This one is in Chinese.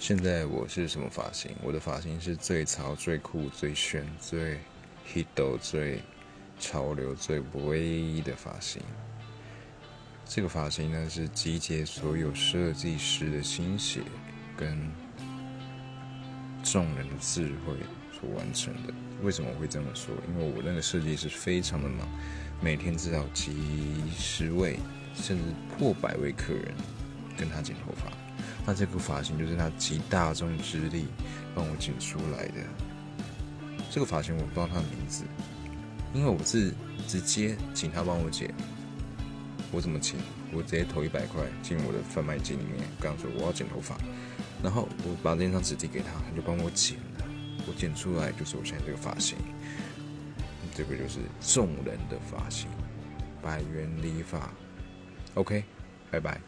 现在我是什么发型？我的发型是最潮、最酷、最炫、最 hit、最潮流、最唯一的发型。这个发型呢，是集结所有设计师的心血跟众人的智慧所完成的。为什么会这么说？因为我那个设计师非常的忙，每天至少几十位甚至破百位客人跟他剪头发。那这个发型就是他集大众之力帮我剪出来的。这个发型我不知道他的名字，因为我是直接请他帮我剪。我怎么请？我直接投一百块进我的贩卖机里面，跟他说我要剪头发，然后我把那张纸递给他，他就帮我剪了。我剪出来就是我现在这个发型，这个就是众人的发型，百元理发。OK，拜拜。